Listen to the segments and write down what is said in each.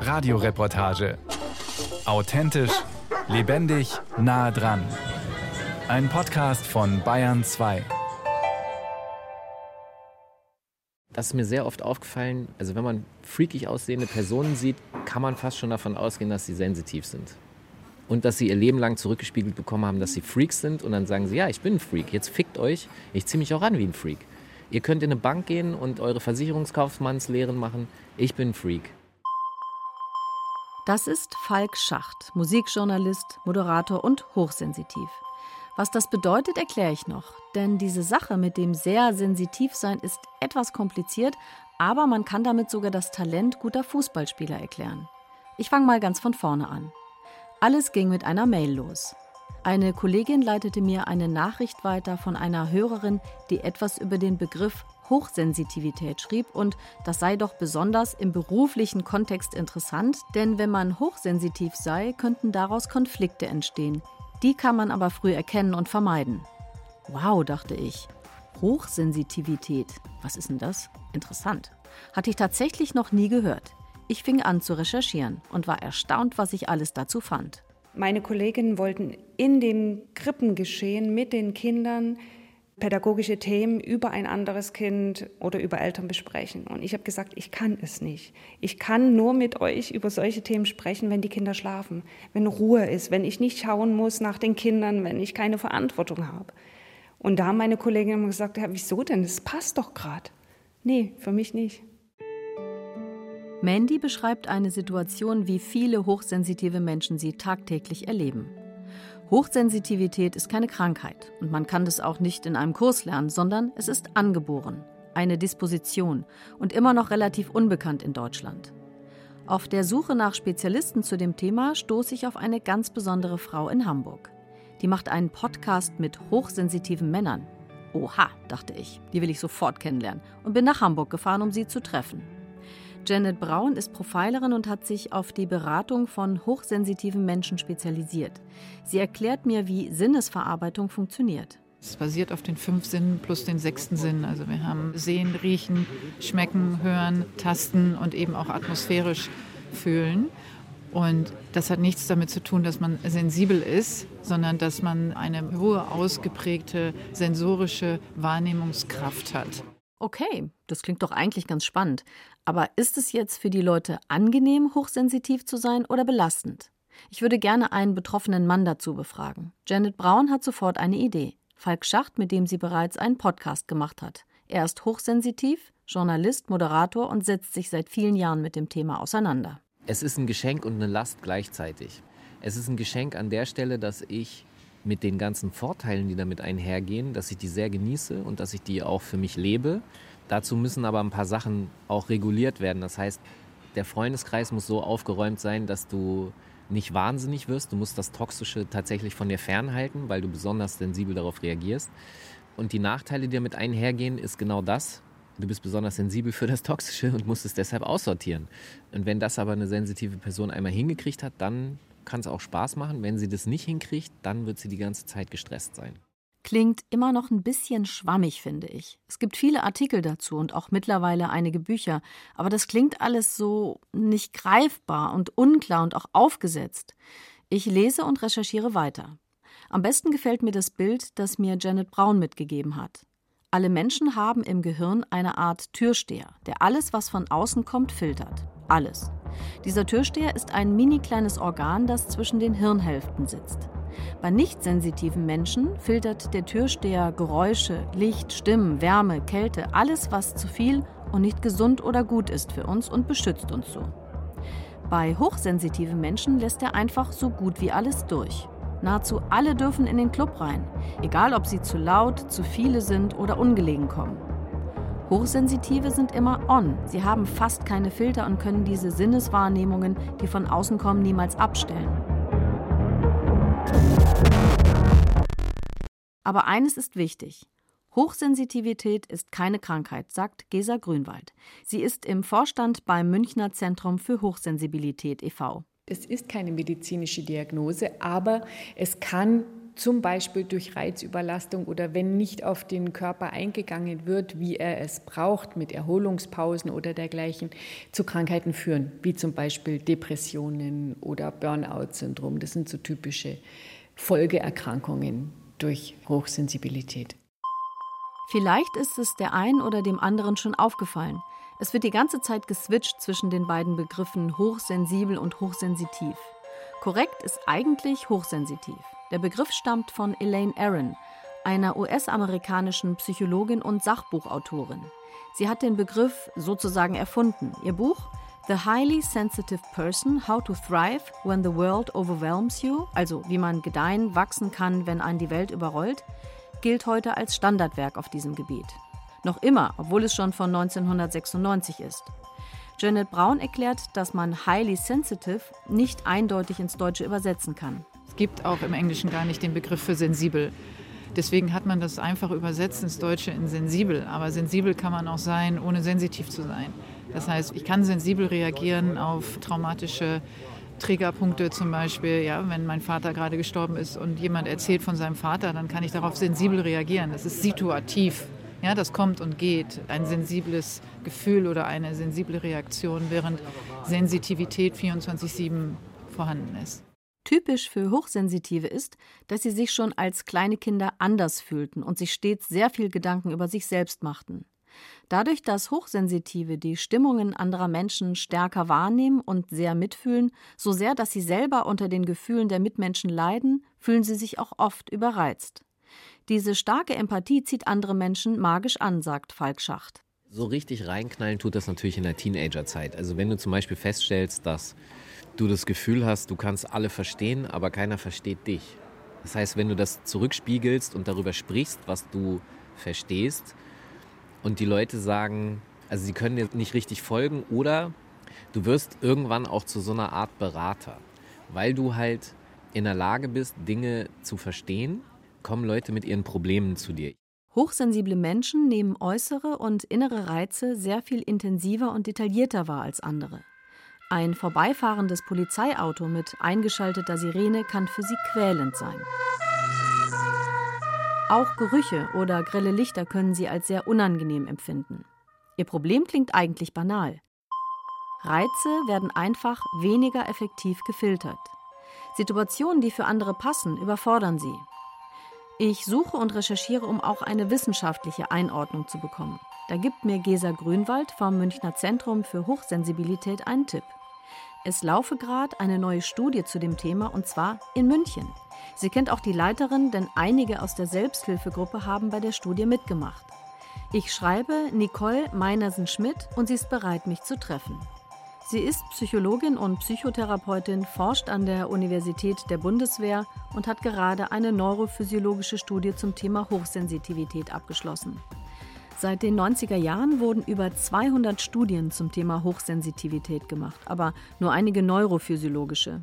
Radioreportage. Authentisch, lebendig, nah dran. Ein Podcast von Bayern 2. Das ist mir sehr oft aufgefallen. Also, wenn man freakig aussehende Personen sieht, kann man fast schon davon ausgehen, dass sie sensitiv sind. Und dass sie ihr Leben lang zurückgespiegelt bekommen haben, dass sie Freaks sind. Und dann sagen sie: Ja, ich bin ein Freak. Jetzt fickt euch. Ich ziehe mich auch an wie ein Freak. Ihr könnt in eine Bank gehen und eure Versicherungskaufmannslehren machen. Ich bin Freak. Das ist Falk Schacht, Musikjournalist, Moderator und hochsensitiv. Was das bedeutet, erkläre ich noch. Denn diese Sache mit dem sehr sensitiv sein ist etwas kompliziert, aber man kann damit sogar das Talent guter Fußballspieler erklären. Ich fange mal ganz von vorne an. Alles ging mit einer Mail los. Eine Kollegin leitete mir eine Nachricht weiter von einer Hörerin, die etwas über den Begriff Hochsensitivität schrieb und das sei doch besonders im beruflichen Kontext interessant, denn wenn man hochsensitiv sei, könnten daraus Konflikte entstehen, die kann man aber früh erkennen und vermeiden. Wow, dachte ich. Hochsensitivität. Was ist denn das? Interessant. Hatte ich tatsächlich noch nie gehört. Ich fing an zu recherchieren und war erstaunt, was ich alles dazu fand. Meine Kolleginnen wollten in dem Krippengeschehen mit den Kindern pädagogische Themen über ein anderes Kind oder über Eltern besprechen. Und ich habe gesagt, ich kann es nicht. Ich kann nur mit euch über solche Themen sprechen, wenn die Kinder schlafen, wenn Ruhe ist, wenn ich nicht schauen muss nach den Kindern, wenn ich keine Verantwortung habe. Und da haben meine Kolleginnen gesagt, ja, wieso denn? Das passt doch gerade. Nee, für mich nicht. Mandy beschreibt eine Situation, wie viele hochsensitive Menschen sie tagtäglich erleben. Hochsensitivität ist keine Krankheit und man kann das auch nicht in einem Kurs lernen, sondern es ist angeboren, eine Disposition und immer noch relativ unbekannt in Deutschland. Auf der Suche nach Spezialisten zu dem Thema stoße ich auf eine ganz besondere Frau in Hamburg. Die macht einen Podcast mit hochsensitiven Männern. Oha, dachte ich, die will ich sofort kennenlernen und bin nach Hamburg gefahren, um sie zu treffen. Janet Braun ist Profilerin und hat sich auf die Beratung von hochsensitiven Menschen spezialisiert. Sie erklärt mir, wie Sinnesverarbeitung funktioniert. Es basiert auf den fünf Sinnen plus den sechsten Sinn. Also wir haben Sehen, Riechen, Schmecken, Hören, Tasten und eben auch atmosphärisch fühlen. Und das hat nichts damit zu tun, dass man sensibel ist, sondern dass man eine hohe, ausgeprägte sensorische Wahrnehmungskraft hat. Okay, das klingt doch eigentlich ganz spannend. Aber ist es jetzt für die Leute angenehm, hochsensitiv zu sein oder belastend? Ich würde gerne einen betroffenen Mann dazu befragen. Janet Braun hat sofort eine Idee. Falk Schacht, mit dem sie bereits einen Podcast gemacht hat. Er ist hochsensitiv, Journalist, Moderator und setzt sich seit vielen Jahren mit dem Thema auseinander. Es ist ein Geschenk und eine Last gleichzeitig. Es ist ein Geschenk an der Stelle, dass ich mit den ganzen Vorteilen, die damit einhergehen, dass ich die sehr genieße und dass ich die auch für mich lebe. Dazu müssen aber ein paar Sachen auch reguliert werden. Das heißt, der Freundeskreis muss so aufgeräumt sein, dass du nicht wahnsinnig wirst. Du musst das Toxische tatsächlich von dir fernhalten, weil du besonders sensibel darauf reagierst. Und die Nachteile, die damit einhergehen, ist genau das. Du bist besonders sensibel für das Toxische und musst es deshalb aussortieren. Und wenn das aber eine sensitive Person einmal hingekriegt hat, dann kann es auch Spaß machen. Wenn sie das nicht hinkriegt, dann wird sie die ganze Zeit gestresst sein. Klingt immer noch ein bisschen schwammig, finde ich. Es gibt viele Artikel dazu und auch mittlerweile einige Bücher, aber das klingt alles so nicht greifbar und unklar und auch aufgesetzt. Ich lese und recherchiere weiter. Am besten gefällt mir das Bild, das mir Janet Braun mitgegeben hat. Alle Menschen haben im Gehirn eine Art Türsteher, der alles, was von außen kommt, filtert. Alles. Dieser Türsteher ist ein mini kleines Organ, das zwischen den Hirnhälften sitzt. Bei nicht sensitiven Menschen filtert der Türsteher Geräusche, Licht, Stimmen, Wärme, Kälte, alles, was zu viel und nicht gesund oder gut ist für uns und beschützt uns so. Bei hochsensitiven Menschen lässt er einfach so gut wie alles durch. Nahezu alle dürfen in den Club rein, egal ob sie zu laut, zu viele sind oder ungelegen kommen. Hochsensitive sind immer on. Sie haben fast keine Filter und können diese Sinneswahrnehmungen, die von außen kommen, niemals abstellen. Aber eines ist wichtig. Hochsensitivität ist keine Krankheit, sagt Gesa Grünwald. Sie ist im Vorstand beim Münchner Zentrum für Hochsensibilität e.V. Es ist keine medizinische Diagnose, aber es kann zum Beispiel durch Reizüberlastung oder wenn nicht auf den Körper eingegangen wird, wie er es braucht, mit Erholungspausen oder dergleichen, zu Krankheiten führen, wie zum Beispiel Depressionen oder Burnout-Syndrom. Das sind so typische Folgeerkrankungen durch Hochsensibilität. Vielleicht ist es der einen oder dem anderen schon aufgefallen. Es wird die ganze Zeit geswitcht zwischen den beiden Begriffen hochsensibel und hochsensitiv. Korrekt ist eigentlich hochsensitiv. Der Begriff stammt von Elaine Aron, einer US-amerikanischen Psychologin und Sachbuchautorin. Sie hat den Begriff sozusagen erfunden. Ihr Buch The Highly Sensitive Person, How to Thrive When the World Overwhelms You, also wie man gedeihen, wachsen kann, wenn einen die Welt überrollt, gilt heute als Standardwerk auf diesem Gebiet. Noch immer, obwohl es schon von 1996 ist. Janet Braun erklärt, dass man highly sensitive nicht eindeutig ins Deutsche übersetzen kann. Es gibt auch im Englischen gar nicht den Begriff für sensibel. Deswegen hat man das einfach übersetzt ins Deutsche in sensibel. Aber sensibel kann man auch sein, ohne sensitiv zu sein. Das heißt, ich kann sensibel reagieren auf traumatische Triggerpunkte zum Beispiel, ja, wenn mein Vater gerade gestorben ist und jemand erzählt von seinem Vater, dann kann ich darauf sensibel reagieren. Das ist situativ. Ja, das kommt und geht. Ein sensibles Gefühl oder eine sensible Reaktion, während Sensitivität 24-7 vorhanden ist. Typisch für Hochsensitive ist, dass sie sich schon als kleine Kinder anders fühlten und sich stets sehr viel Gedanken über sich selbst machten. Dadurch, dass Hochsensitive die Stimmungen anderer Menschen stärker wahrnehmen und sehr mitfühlen, so sehr, dass sie selber unter den Gefühlen der Mitmenschen leiden, fühlen sie sich auch oft überreizt. Diese starke Empathie zieht andere Menschen magisch an, sagt Falk Schacht. So richtig reinknallen tut das natürlich in der Teenagerzeit. Also wenn du zum Beispiel feststellst, dass du das Gefühl hast, du kannst alle verstehen, aber keiner versteht dich. Das heißt, wenn du das zurückspiegelst und darüber sprichst, was du verstehst, und die Leute sagen, also sie können dir nicht richtig folgen oder du wirst irgendwann auch zu so einer Art Berater, weil du halt in der Lage bist, Dinge zu verstehen, kommen Leute mit ihren Problemen zu dir. Hochsensible Menschen nehmen äußere und innere Reize sehr viel intensiver und detaillierter wahr als andere. Ein vorbeifahrendes Polizeiauto mit eingeschalteter Sirene kann für sie quälend sein. Auch Gerüche oder grelle Lichter können sie als sehr unangenehm empfinden. Ihr Problem klingt eigentlich banal. Reize werden einfach weniger effektiv gefiltert. Situationen, die für andere passen, überfordern sie. Ich suche und recherchiere, um auch eine wissenschaftliche Einordnung zu bekommen. Da gibt mir Gesa Grünwald vom Münchner Zentrum für Hochsensibilität einen Tipp. Es laufe gerade eine neue Studie zu dem Thema und zwar in München. Sie kennt auch die Leiterin, denn einige aus der Selbsthilfegruppe haben bei der Studie mitgemacht. Ich schreibe Nicole Meinersen-Schmidt und sie ist bereit, mich zu treffen. Sie ist Psychologin und Psychotherapeutin, forscht an der Universität der Bundeswehr und hat gerade eine neurophysiologische Studie zum Thema Hochsensitivität abgeschlossen. Seit den 90er Jahren wurden über 200 Studien zum Thema Hochsensitivität gemacht, aber nur einige neurophysiologische.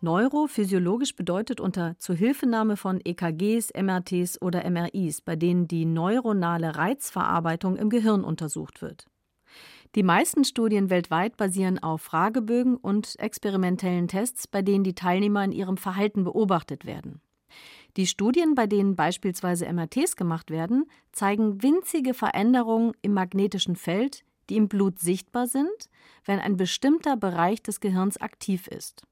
Neurophysiologisch bedeutet unter Zuhilfenahme von EKGs, MRTs oder MRIs, bei denen die neuronale Reizverarbeitung im Gehirn untersucht wird. Die meisten Studien weltweit basieren auf Fragebögen und experimentellen Tests, bei denen die Teilnehmer in ihrem Verhalten beobachtet werden. Die Studien, bei denen beispielsweise MRTs gemacht werden, zeigen winzige Veränderungen im magnetischen Feld, die im Blut sichtbar sind, wenn ein bestimmter Bereich des Gehirns aktiv ist.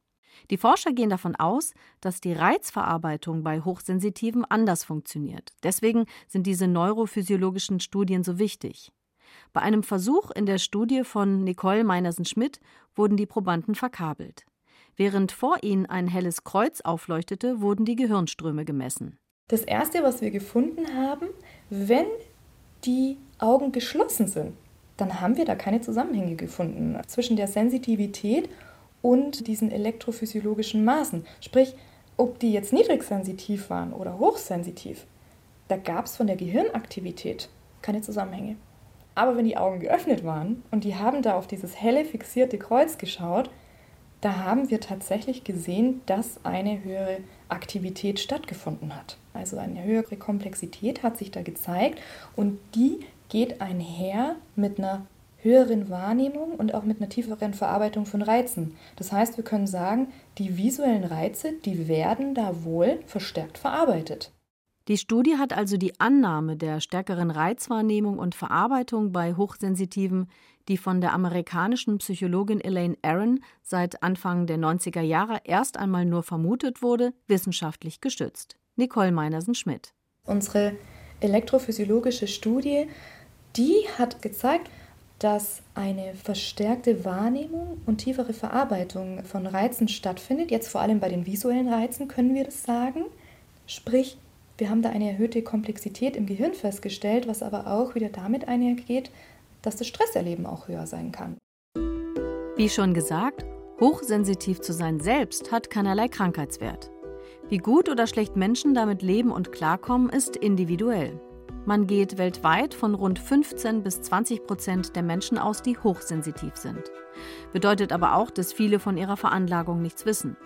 Die Forscher gehen davon aus, dass die Reizverarbeitung bei Hochsensitiven anders funktioniert. Deswegen sind diese neurophysiologischen Studien so wichtig. Bei einem Versuch in der Studie von Nicole Meinersen-Schmidt wurden die Probanden verkabelt. Während vor ihnen ein helles Kreuz aufleuchtete, wurden die Gehirnströme gemessen. Das Erste, was wir gefunden haben, wenn die Augen geschlossen sind, dann haben wir da keine Zusammenhänge gefunden zwischen der Sensitivität und diesen elektrophysiologischen Maßen. Sprich, ob die jetzt niedrigsensitiv waren oder hochsensitiv, da gab es von der Gehirnaktivität keine Zusammenhänge. Aber wenn die Augen geöffnet waren und die haben da auf dieses helle fixierte Kreuz geschaut, da haben wir tatsächlich gesehen, dass eine höhere Aktivität stattgefunden hat. Also eine höhere Komplexität hat sich da gezeigt und die geht einher mit einer höheren Wahrnehmung und auch mit einer tieferen Verarbeitung von Reizen. Das heißt, wir können sagen, die visuellen Reize, die werden da wohl verstärkt verarbeitet. Die Studie hat also die Annahme der stärkeren Reizwahrnehmung und Verarbeitung bei Hochsensitiven, die von der amerikanischen Psychologin Elaine Aron seit Anfang der 90er Jahre erst einmal nur vermutet wurde, wissenschaftlich gestützt. Nicole Meinersen-Schmidt. Unsere elektrophysiologische Studie, die hat gezeigt, dass eine verstärkte Wahrnehmung und tiefere Verarbeitung von Reizen stattfindet. Jetzt vor allem bei den visuellen Reizen können wir das sagen. Sprich, wir haben da eine erhöhte Komplexität im Gehirn festgestellt, was aber auch wieder damit einhergeht, dass das Stresserleben auch höher sein kann. Wie schon gesagt, hochsensitiv zu sein selbst hat keinerlei Krankheitswert. Wie gut oder schlecht Menschen damit leben und klarkommen, ist individuell. Man geht weltweit von rund 15 bis 20 Prozent der Menschen aus, die hochsensitiv sind. Bedeutet aber auch, dass viele von ihrer Veranlagung nichts wissen.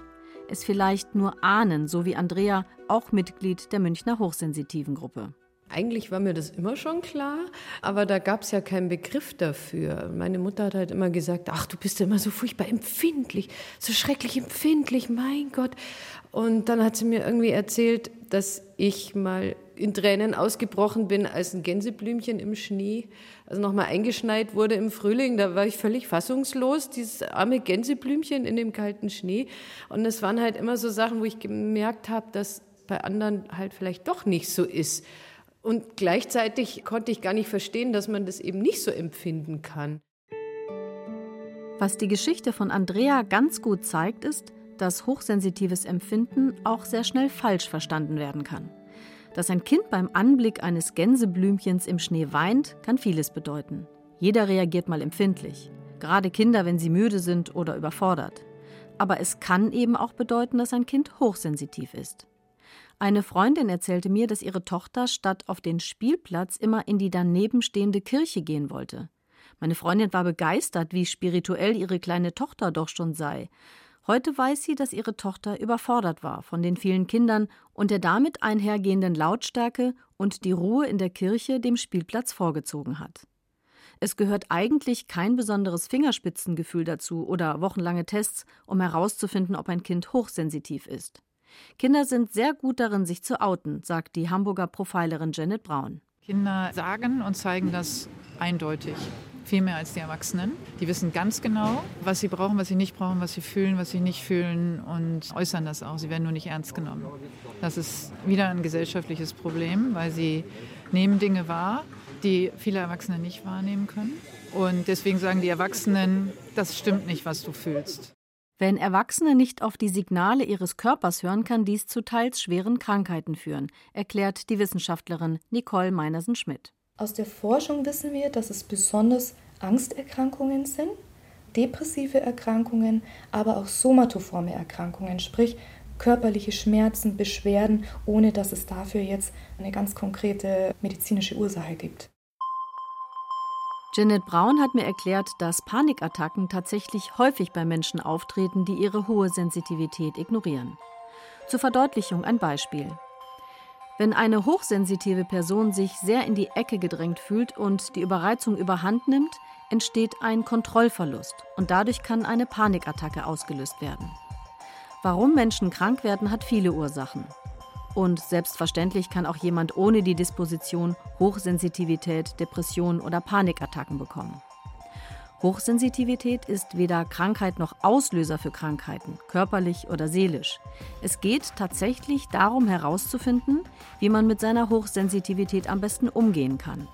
Es vielleicht nur ahnen, so wie Andrea, auch Mitglied der Münchner Hochsensitiven Gruppe. Eigentlich war mir das immer schon klar, aber da gab es ja keinen Begriff dafür. Meine Mutter hat halt immer gesagt, ach, du bist ja immer so furchtbar empfindlich, so schrecklich empfindlich, mein Gott. Und dann hat sie mir irgendwie erzählt, dass ich mal in Tränen ausgebrochen bin, als ein Gänseblümchen im Schnee, also nochmal eingeschneit wurde im Frühling. Da war ich völlig fassungslos, dieses arme Gänseblümchen in dem kalten Schnee. Und es waren halt immer so Sachen, wo ich gemerkt habe, dass bei anderen halt vielleicht doch nicht so ist. Und gleichzeitig konnte ich gar nicht verstehen, dass man das eben nicht so empfinden kann. Was die Geschichte von Andrea ganz gut zeigt, ist, dass hochsensitives Empfinden auch sehr schnell falsch verstanden werden kann. Dass ein Kind beim Anblick eines Gänseblümchens im Schnee weint, kann vieles bedeuten. Jeder reagiert mal empfindlich, gerade Kinder, wenn sie müde sind oder überfordert. Aber es kann eben auch bedeuten, dass ein Kind hochsensitiv ist. Eine Freundin erzählte mir, dass ihre Tochter statt auf den Spielplatz immer in die daneben stehende Kirche gehen wollte. Meine Freundin war begeistert, wie spirituell ihre kleine Tochter doch schon sei. Heute weiß sie, dass ihre Tochter überfordert war von den vielen Kindern und der damit einhergehenden Lautstärke und die Ruhe in der Kirche dem Spielplatz vorgezogen hat. Es gehört eigentlich kein besonderes Fingerspitzengefühl dazu oder wochenlange Tests, um herauszufinden, ob ein Kind hochsensitiv ist. Kinder sind sehr gut darin, sich zu outen, sagt die Hamburger Profilerin Janet Braun. Kinder sagen und zeigen das eindeutig. Viel mehr als die Erwachsenen. Die wissen ganz genau, was sie brauchen, was sie nicht brauchen, was sie fühlen, was sie nicht fühlen und äußern das auch. Sie werden nur nicht ernst genommen. Das ist wieder ein gesellschaftliches Problem, weil sie nehmen Dinge wahr, die viele Erwachsene nicht wahrnehmen können. Und deswegen sagen die Erwachsenen, das stimmt nicht, was du fühlst. Wenn Erwachsene nicht auf die Signale ihres Körpers hören, kann dies zu teils schweren Krankheiten führen, erklärt die Wissenschaftlerin Nicole Meinersen-Schmidt. Aus der Forschung wissen wir, dass es besonders Angsterkrankungen sind, depressive Erkrankungen, aber auch somatoforme Erkrankungen, sprich körperliche Schmerzen, Beschwerden, ohne dass es dafür jetzt eine ganz konkrete medizinische Ursache gibt. Janet Braun hat mir erklärt, dass Panikattacken tatsächlich häufig bei Menschen auftreten, die ihre hohe Sensitivität ignorieren. Zur Verdeutlichung ein Beispiel. Wenn eine hochsensitive Person sich sehr in die Ecke gedrängt fühlt und die Überreizung überhand nimmt, entsteht ein Kontrollverlust und dadurch kann eine Panikattacke ausgelöst werden. Warum Menschen krank werden, hat viele Ursachen. Und selbstverständlich kann auch jemand ohne die Disposition Hochsensitivität, Depression oder Panikattacken bekommen. Hochsensitivität ist weder Krankheit noch Auslöser für Krankheiten, körperlich oder seelisch. Es geht tatsächlich darum herauszufinden, wie man mit seiner Hochsensitivität am besten umgehen kann.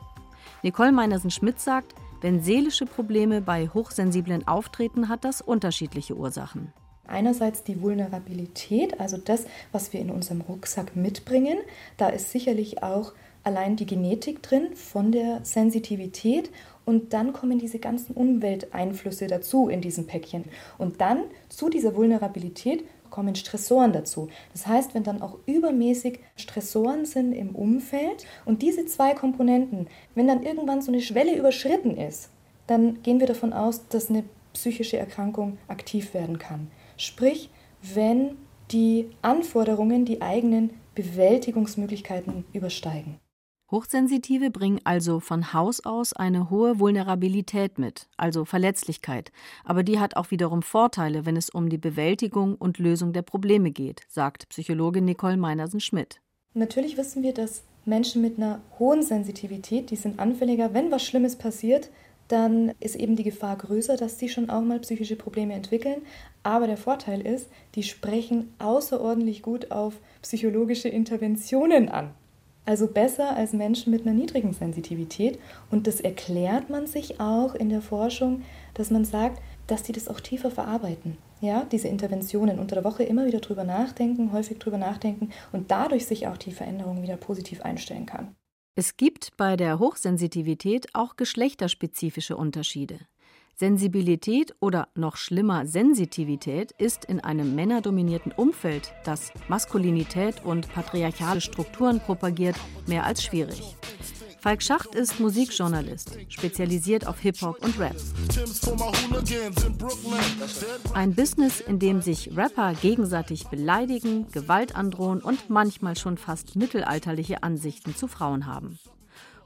Nicole Meinersen-Schmidt sagt, wenn seelische Probleme bei Hochsensiblen auftreten, hat das unterschiedliche Ursachen. Einerseits die Vulnerabilität, also das, was wir in unserem Rucksack mitbringen. Da ist sicherlich auch allein die Genetik drin von der Sensitivität und dann kommen diese ganzen Umwelteinflüsse dazu in diesem Päckchen. Und dann zu dieser Vulnerabilität kommen Stressoren dazu. Das heißt, wenn dann auch übermäßig Stressoren sind im Umfeld und diese zwei Komponenten, wenn dann irgendwann so eine Schwelle überschritten ist, dann gehen wir davon aus, dass eine psychische Erkrankung aktiv werden kann. Sprich, wenn die Anforderungen die eigenen Bewältigungsmöglichkeiten übersteigen. Hochsensitive bringen also von Haus aus eine hohe Vulnerabilität mit, also Verletzlichkeit, aber die hat auch wiederum Vorteile, wenn es um die Bewältigung und Lösung der Probleme geht, sagt Psychologin Nicole Meinersen-Schmidt. Natürlich wissen wir, dass Menschen mit einer hohen Sensitivität, die sind anfälliger, wenn was Schlimmes passiert, dann ist eben die Gefahr größer, dass sie schon auch mal psychische Probleme entwickeln. Aber der Vorteil ist, die sprechen außerordentlich gut auf psychologische Interventionen an. Also besser als Menschen mit einer niedrigen Sensitivität. Und das erklärt man sich auch in der Forschung, dass man sagt, dass die das auch tiefer verarbeiten. Ja, diese Interventionen unter der Woche immer wieder drüber nachdenken, häufig drüber nachdenken und dadurch sich auch die Veränderung wieder positiv einstellen kann. Es gibt bei der Hochsensitivität auch geschlechterspezifische Unterschiede. Sensibilität oder noch schlimmer Sensitivität ist in einem männerdominierten Umfeld, das Maskulinität und patriarchale Strukturen propagiert, mehr als schwierig. Falk Schacht ist Musikjournalist, spezialisiert auf Hip-Hop und Rap. Ein Business, in dem sich Rapper gegenseitig beleidigen, Gewalt androhen und manchmal schon fast mittelalterliche Ansichten zu Frauen haben.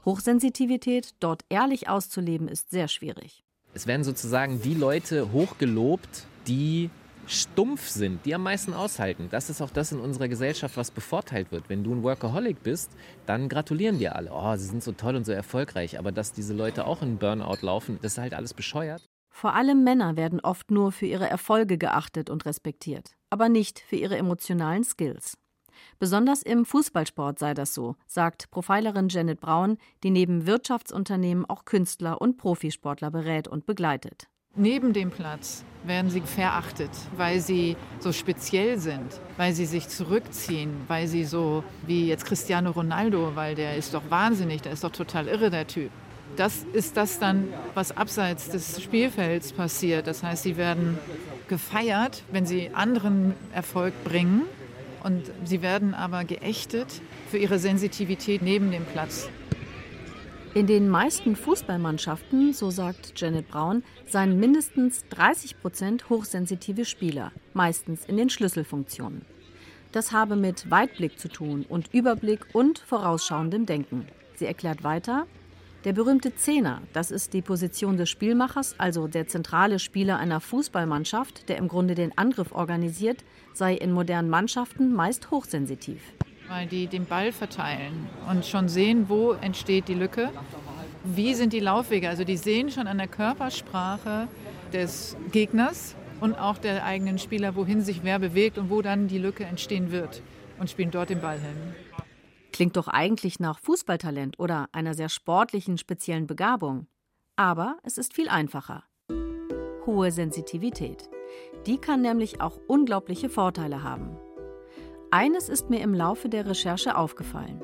Hochsensitivität dort ehrlich auszuleben, ist sehr schwierig. Es werden sozusagen die Leute hochgelobt, die stumpf sind, die am meisten aushalten. Das ist auch das in unserer Gesellschaft, was bevorteilt wird. Wenn du ein Workaholic bist, dann gratulieren dir alle. Oh, sie sind so toll und so erfolgreich. Aber dass diese Leute auch in Burnout laufen, das ist halt alles bescheuert. Vor allem Männer werden oft nur für ihre Erfolge geachtet und respektiert, aber nicht für ihre emotionalen Skills. Besonders im Fußballsport sei das so, sagt Profilerin Janet Braun, die neben Wirtschaftsunternehmen auch Künstler und Profisportler berät und begleitet. Neben dem Platz werden sie verachtet, weil sie so speziell sind, weil sie sich zurückziehen, weil sie so wie jetzt Cristiano Ronaldo, weil der ist doch wahnsinnig, der ist doch total irre, der Typ. Das ist das dann, was abseits des Spielfelds passiert. Das heißt, sie werden gefeiert, wenn sie anderen Erfolg bringen und sie werden aber geächtet für ihre Sensitivität neben dem Platz. In den meisten Fußballmannschaften, so sagt Janet Braun, seien mindestens 30 Prozent hochsensitive Spieler, meistens in den Schlüsselfunktionen. Das habe mit Weitblick zu tun und Überblick und vorausschauendem Denken. Sie erklärt weiter, der berühmte Zehner, das ist die Position des Spielmachers, also der zentrale Spieler einer Fußballmannschaft, der im Grunde den Angriff organisiert, sei in modernen Mannschaften meist hochsensitiv. Weil die den Ball verteilen und schon sehen, wo entsteht die Lücke, wie sind die Laufwege. Also die sehen schon an der Körpersprache des Gegners und auch der eigenen Spieler, wohin sich wer bewegt und wo dann die Lücke entstehen wird und spielen dort den Ball hin. Klingt doch eigentlich nach Fußballtalent oder einer sehr sportlichen, speziellen Begabung. Aber es ist viel einfacher. Hohe Sensitivität. Die kann nämlich auch unglaubliche Vorteile haben. Eines ist mir im Laufe der Recherche aufgefallen.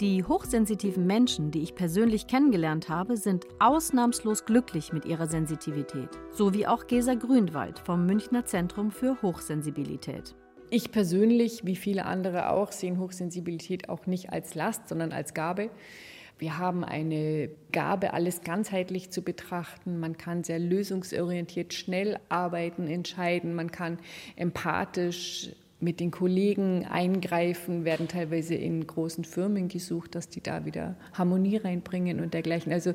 Die hochsensitiven Menschen, die ich persönlich kennengelernt habe, sind ausnahmslos glücklich mit ihrer Sensitivität, so wie auch Gesa Grünwald vom Münchner Zentrum für Hochsensibilität. Ich persönlich, wie viele andere auch, sehe Hochsensibilität auch nicht als Last, sondern als Gabe. Wir haben eine Gabe, alles ganzheitlich zu betrachten. Man kann sehr lösungsorientiert schnell arbeiten, entscheiden. Man kann empathisch mit den Kollegen eingreifen, werden teilweise in großen Firmen gesucht, dass die da wieder Harmonie reinbringen und dergleichen. Also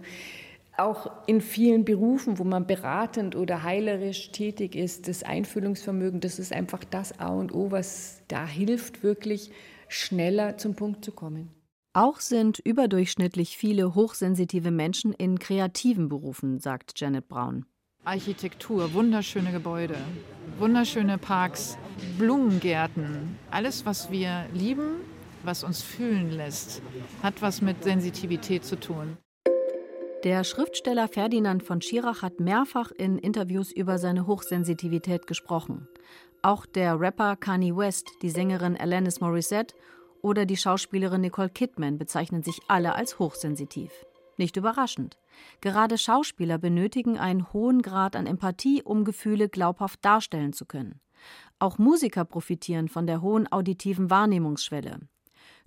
auch in vielen Berufen, wo man beratend oder heilerisch tätig ist, das Einfühlungsvermögen, das ist einfach das A und O, was da hilft, wirklich schneller zum Punkt zu kommen. Auch sind überdurchschnittlich viele hochsensitive Menschen in kreativen Berufen, sagt Janet Braun. Architektur, wunderschöne Gebäude, wunderschöne Parks, Blumengärten, alles, was wir lieben, was uns fühlen lässt, hat was mit Sensitivität zu tun. Der Schriftsteller Ferdinand von Schirach hat mehrfach in Interviews über seine Hochsensitivität gesprochen. Auch der Rapper Kanye West, die Sängerin Alanis Morissette oder die Schauspielerin Nicole Kidman bezeichnen sich alle als hochsensitiv. Nicht überraschend. Gerade Schauspieler benötigen einen hohen Grad an Empathie, um Gefühle glaubhaft darstellen zu können. Auch Musiker profitieren von der hohen auditiven Wahrnehmungsschwelle.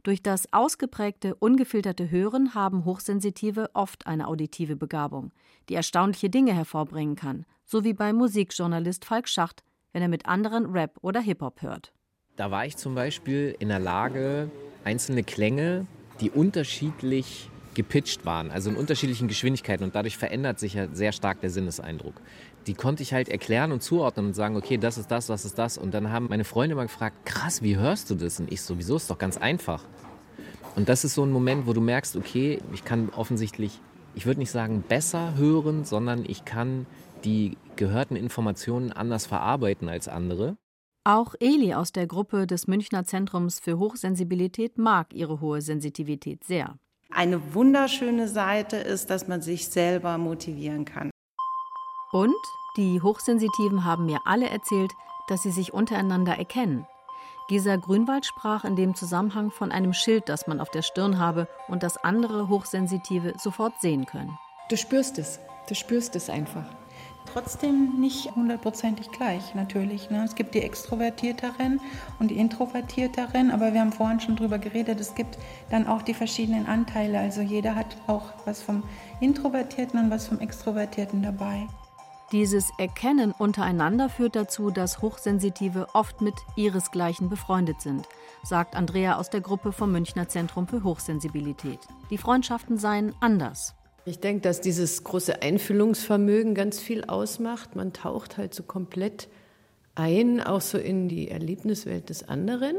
Durch das ausgeprägte, ungefilterte Hören haben Hochsensitive oft eine auditive Begabung, die erstaunliche Dinge hervorbringen kann, so wie beim Musikjournalist Falk Schacht, wenn er mit anderen Rap oder Hip-Hop hört. Da war ich zum Beispiel in der Lage, einzelne Klänge die unterschiedlich gepitcht waren, also in unterschiedlichen Geschwindigkeiten und dadurch verändert sich ja sehr stark der Sinneseindruck. Die konnte ich halt erklären und zuordnen und sagen, okay, das ist das, das ist das. Und dann haben meine Freunde mal gefragt, krass, wie hörst du das? Und ich so, wieso ist doch ganz einfach. Und das ist so ein Moment, wo du merkst, okay, ich kann offensichtlich, ich würde nicht sagen besser hören, sondern ich kann die gehörten Informationen anders verarbeiten als andere. Auch Eli aus der Gruppe des Münchner Zentrums für Hochsensibilität mag ihre hohe Sensitivität sehr. Eine wunderschöne Seite ist, dass man sich selber motivieren kann. Und die Hochsensitiven haben mir alle erzählt, dass sie sich untereinander erkennen. Gesa Grünwald sprach in dem Zusammenhang von einem Schild, das man auf der Stirn habe und das andere Hochsensitive sofort sehen können. Du spürst es, du spürst es einfach trotzdem nicht hundertprozentig gleich, natürlich. Ne? Es gibt die Extrovertierteren und die Introvertierteren, aber wir haben vorhin schon darüber geredet, es gibt dann auch die verschiedenen Anteile. Also jeder hat auch was vom Introvertierten und was vom Extrovertierten dabei. Dieses Erkennen untereinander führt dazu, dass Hochsensitive oft mit ihresgleichen befreundet sind, sagt Andrea aus der Gruppe vom Münchner Zentrum für Hochsensibilität. Die Freundschaften seien anders. Ich denke, dass dieses große Einfühlungsvermögen ganz viel ausmacht. Man taucht halt so komplett ein, auch so in die Erlebniswelt des anderen.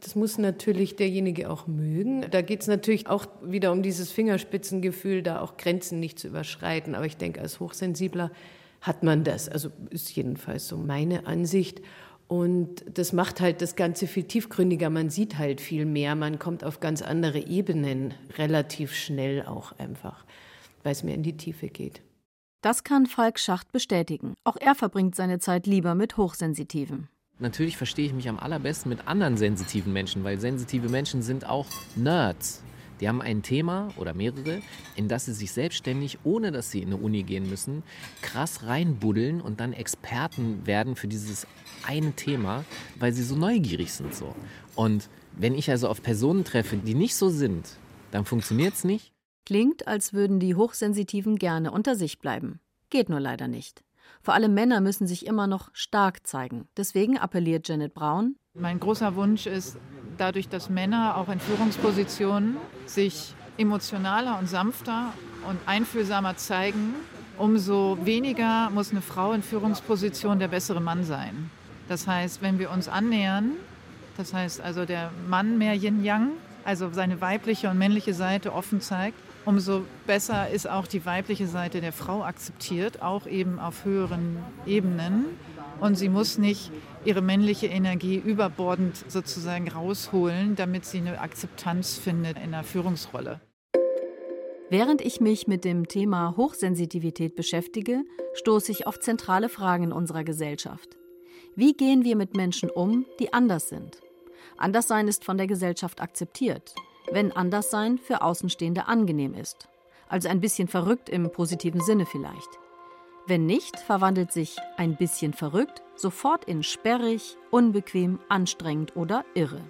Das muss natürlich derjenige auch mögen. Da geht es natürlich auch wieder um dieses Fingerspitzengefühl, da auch Grenzen nicht zu überschreiten. Aber ich denke, als Hochsensibler hat man das. Also ist jedenfalls so meine Ansicht. Und das macht halt das Ganze viel tiefgründiger. Man sieht halt viel mehr. Man kommt auf ganz andere Ebenen relativ schnell auch einfach, weil es mehr in die Tiefe geht. Das kann Falk Schacht bestätigen. Auch er verbringt seine Zeit lieber mit Hochsensitiven. Natürlich verstehe ich mich am allerbesten mit anderen sensitiven Menschen, weil sensitive Menschen sind auch Nerds. Die haben ein Thema oder mehrere, in das sie sich selbstständig, ohne dass sie in eine Uni gehen müssen, krass reinbuddeln und dann Experten werden für dieses eine Thema, weil sie so neugierig sind so. Und wenn ich also auf Personen treffe, die nicht so sind, dann funktioniert es nicht. Klingt, als würden die Hochsensitiven gerne unter sich bleiben. Geht nur leider nicht. Vor allem Männer müssen sich immer noch stark zeigen. Deswegen appelliert Janet Braun. Mein großer Wunsch ist, dadurch, dass Männer auch in Führungspositionen sich emotionaler und sanfter und einfühlsamer zeigen, umso weniger muss eine Frau in Führungsposition der bessere Mann sein. Das heißt, wenn wir uns annähern, das heißt also der Mann mehr Yin-Yang, also seine weibliche und männliche Seite offen zeigt, umso besser ist auch die weibliche Seite der Frau akzeptiert, auch eben auf höheren Ebenen. Und sie muss nicht ihre männliche Energie überbordend sozusagen rausholen, damit sie eine Akzeptanz findet in der Führungsrolle. Während ich mich mit dem Thema Hochsensitivität beschäftige, stoße ich auf zentrale Fragen in unserer Gesellschaft. Wie gehen wir mit Menschen um, die anders sind? Anderssein ist von der Gesellschaft akzeptiert, wenn Anderssein für Außenstehende angenehm ist. Also ein bisschen verrückt im positiven Sinne vielleicht. Wenn nicht, verwandelt sich ein bisschen verrückt sofort in sperrig, unbequem, anstrengend oder irre.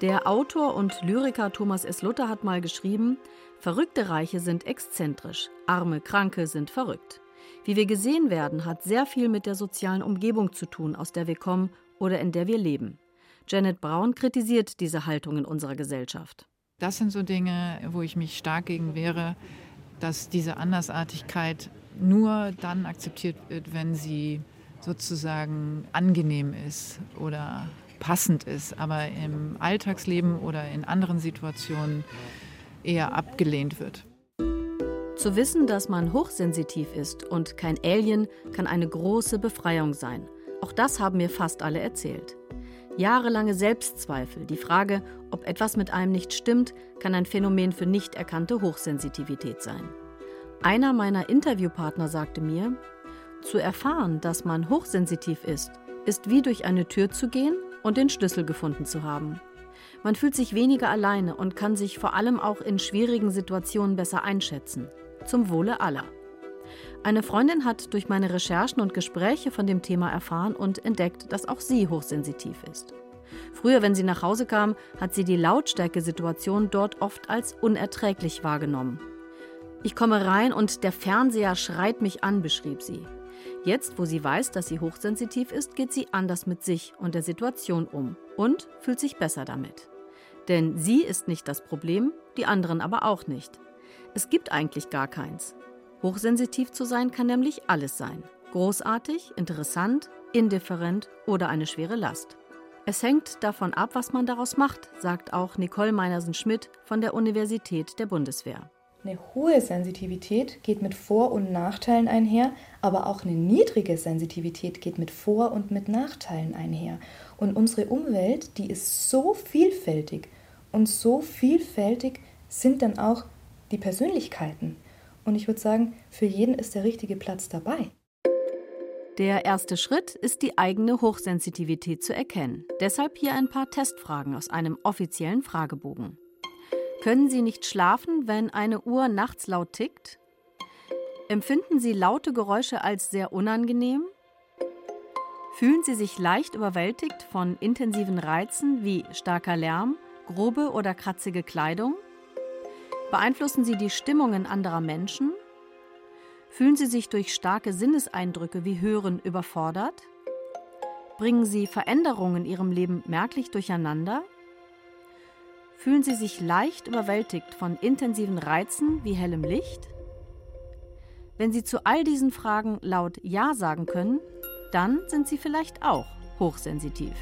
Der Autor und Lyriker Thomas S. Luther hat mal geschrieben, verrückte Reiche sind exzentrisch, arme Kranke sind verrückt. Wie wir gesehen werden, hat sehr viel mit der sozialen Umgebung zu tun, aus der wir kommen oder in der wir leben. Janet Braun kritisiert diese Haltung in unserer Gesellschaft. Das sind so Dinge, wo ich mich stark gegen wehre, dass diese Andersartigkeit nur dann akzeptiert wird, wenn sie sozusagen angenehm ist oder passend ist, aber im Alltagsleben oder in anderen Situationen eher abgelehnt wird. Zu wissen, dass man hochsensitiv ist und kein Alien, kann eine große Befreiung sein. Auch das haben mir fast alle erzählt. Jahrelange Selbstzweifel, die Frage, ob etwas mit einem nicht stimmt, kann ein Phänomen für nicht erkannte Hochsensitivität sein. Einer meiner Interviewpartner sagte mir, zu erfahren, dass man hochsensitiv ist, ist wie durch eine Tür zu gehen und den Schlüssel gefunden zu haben. Man fühlt sich weniger alleine und kann sich vor allem auch in schwierigen Situationen besser einschätzen. Zum Wohle aller. Eine Freundin hat durch meine Recherchen und Gespräche von dem Thema erfahren und entdeckt, dass auch sie hochsensitiv ist. Früher, wenn sie nach Hause kam, hat sie die Lautstärkesituation dort oft als unerträglich wahrgenommen. Ich komme rein und der Fernseher schreit mich an, beschrieb sie. Jetzt, wo sie weiß, dass sie hochsensitiv ist, geht sie anders mit sich und der Situation um und fühlt sich besser damit. Denn sie ist nicht das Problem, die anderen aber auch nicht. Es gibt eigentlich gar keins. Hochsensitiv zu sein kann nämlich alles sein. Großartig, interessant, indifferent oder eine schwere Last. Es hängt davon ab, was man daraus macht, sagt auch Nicole Meinersen-Schmidt von der Universität der Bundeswehr. Eine hohe Sensitivität geht mit Vor- und Nachteilen einher, aber auch eine niedrige Sensitivität geht mit Vor- und mit Nachteilen einher. Und unsere Umwelt, die ist so vielfältig und so vielfältig sind dann auch die Persönlichkeiten. Und ich würde sagen, für jeden ist der richtige Platz dabei. Der erste Schritt ist die eigene Hochsensitivität zu erkennen. Deshalb hier ein paar Testfragen aus einem offiziellen Fragebogen. Können Sie nicht schlafen, wenn eine Uhr nachts laut tickt? Empfinden Sie laute Geräusche als sehr unangenehm? Fühlen Sie sich leicht überwältigt von intensiven Reizen wie starker Lärm, grobe oder kratzige Kleidung? Beeinflussen Sie die Stimmungen anderer Menschen? Fühlen Sie sich durch starke Sinneseindrücke wie Hören überfordert? Bringen Sie Veränderungen in Ihrem Leben merklich durcheinander? Fühlen Sie sich leicht überwältigt von intensiven Reizen wie hellem Licht? Wenn Sie zu all diesen Fragen laut Ja sagen können, dann sind Sie vielleicht auch hochsensitiv.